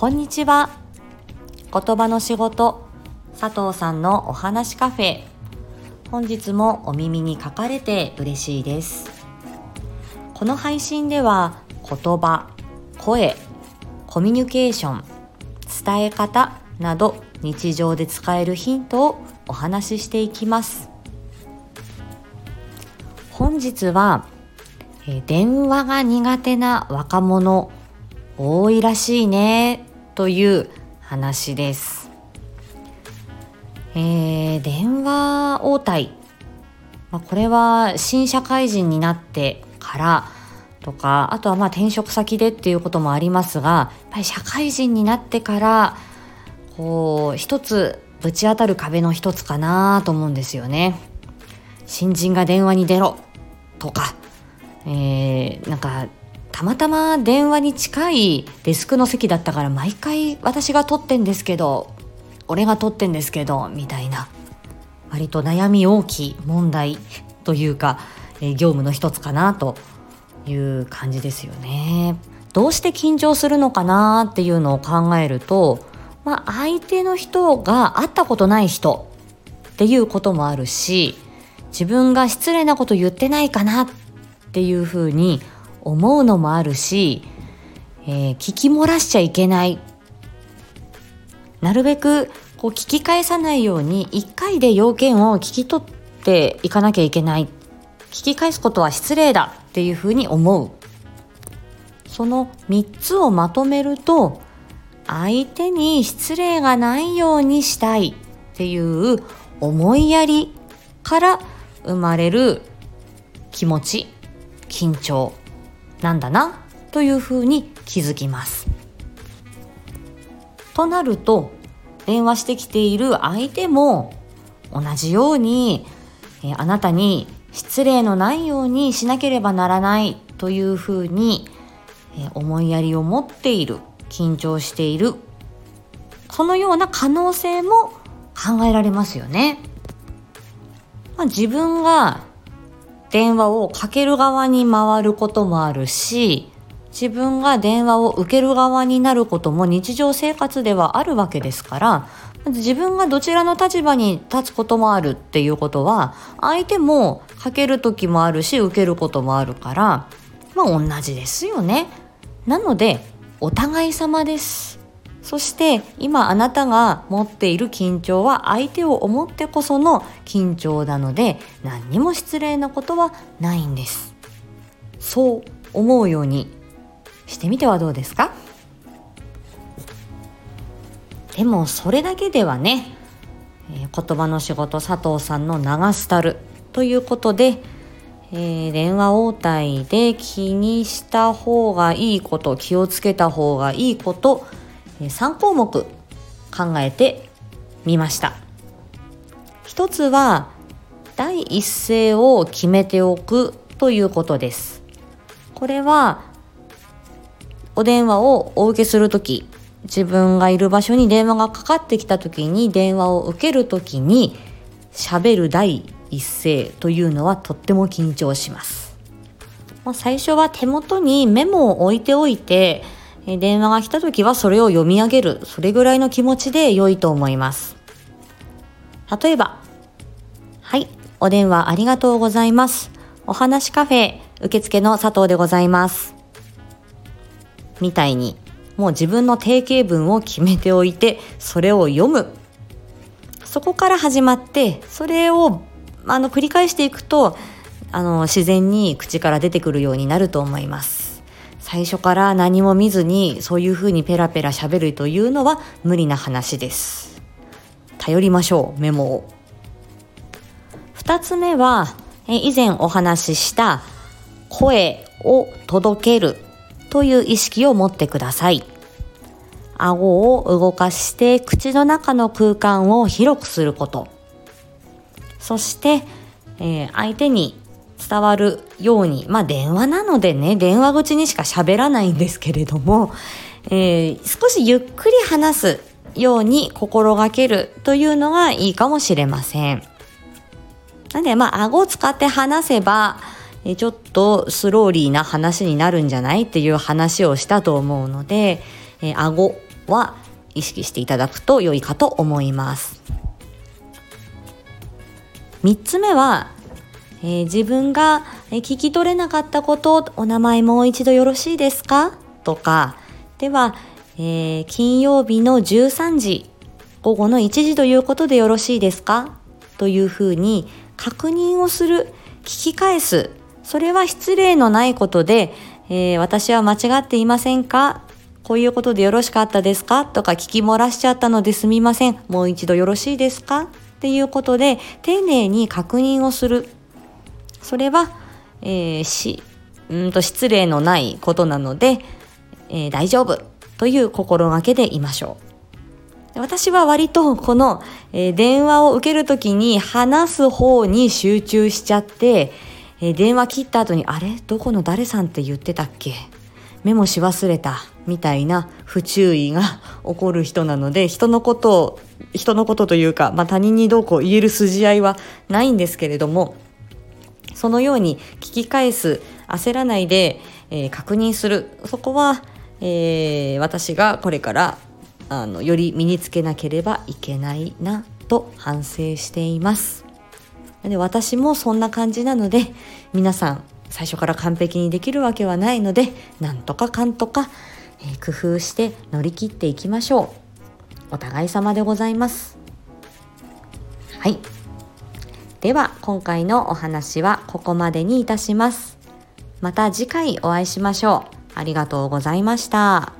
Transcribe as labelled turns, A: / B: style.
A: こんにちは。言葉の仕事佐藤さんのお話カフェ。本日もお耳に書かれて嬉しいです。この配信では言葉声コミュニケーション伝え方など日常で使えるヒントをお話ししていきます。本日はえ電話が苦手な若者多いらしいね。という話です。えー、電話応対、まあ、これは新社会人になってからとかあとはまあ転職先でっていうこともありますがやっぱり社会人になってからこう一つぶち当たる壁の一つかなと思うんですよね。新人が電話に出ろとかえー、なんかたまたま電話に近いデスクの席だったから毎回私が取ってんですけど俺が取ってんですけどみたいな割と悩み大きい問題というか、え、業務の一つかなという感じですよね。どうして緊張するのかなっていうのを考えると、まあ、相手の人が会ったことない人っていうこともあるし自分が失礼なこと言ってないかなっていうふうに思うのもあるし、えー、聞き漏らしちゃいけない。なるべくこう聞き返さないように1回で要件を聞き取っていかなきゃいけない。聞き返すことは失礼だっていうふうに思う。その3つをまとめると相手に失礼がないようにしたいっていう思いやりから生まれる気持ち緊張。なんだなというふうに気づきます。となると電話してきている相手も同じように、えあなたに失礼のないようにしなければならないというふうに、え思いやりを持っている緊張しているそのような可能性も考えられますよね。まあ、自分が電話をかける側に回ることもあるし自分が電話を受ける側になることも日常生活ではあるわけですから自分がどちらの立場に立つこともあるっていうことは相手もかける時もあるし受けることもあるからまあ同じですよね。なのでお互い様です。そして今あなたが持っている緊張は相手を思ってこその緊張なので何にも失礼なことはないんです。そう思うように。してみてはどうですか？でもそれだけではね、えー、言葉の仕事佐藤さんの流すたる。ということで、えー、電話応対で気にした方がいいこと気をつけた方がいいこと3項目考えてみました。一つは第一声を決めておくということです。これはお電話をお受けするとき自分がいる場所に電話がかかってきたときに電話を受けるときに喋る第一声というのはとっても緊張します、ま、最初は手元にメモを置いておいてえ電話が来た時はそれを読み上げる、それぐらいの気持ちで良いと思います。例えば、はい、お電話ありがとうございます。お話カフェ受付の佐藤でございます。みたいに、もう自分の定型文を決めておいて、それを読む。そこから始まって、それをあの繰り返していくと、あの自然に口から出てくるようになると思います。最初から何も見ずにそういうふうにペラペラ喋るというのは無理な話です。頼りましょうメモを。2つ目は以前お話しした声を届けるという意識を持ってください。顎を動かして口の中の空間を広くすること。そして、えー、相手に伝わるように、まあ電話なのでね、電話口にしか喋らないんですけれども、えー、少しゆっくり話すように心がけるというのがいいかもしれません。なんで、まあ、顎を使って話せば、えちょっとスローリーな話になるんじゃないっていう話をしたと思うので、え顎は意識していただくと良いかと思います3つ目は、えー、自分が聞き取れなかったことお名前もう一度よろしいですか？とか。では、えー、金曜日の13時午後の1時ということでよろしいですか？というふうに確認をする聞き返す。それは失礼のないことで、えー、私は間違っていませんか？こういうことでよろしかったですか？とか聞き漏らしちゃったのですみません。もう一度よろしいですか？っていうことで丁寧に確認をする。それは、えー、し、うんと失礼のないことなので、えー、大丈夫という心がけでいましょう。私は割とこの、えー、電話を受けるときに話す方に集中しちゃって、えー、電話切った後にあれ？どこの誰さんって言ってたっけ？メモし忘れたみたいな不注意が起こる人なので人のことを人のことというか、まあ、他人にどうこう言える筋合いはないんですけれどもそのように聞き返す焦らないで、えー、確認する。そこは、えー、私がこれからあのより身につけなければいけないなと反省しています。で私もそんな感じなので皆さん最初から完璧にできるわけはないのでなんとかかんとか、えー、工夫して乗り切っていきましょう。お互い様でございます。はい。では今回のお話はここまでにいたしますまた次回お会いしましょうありがとうございました。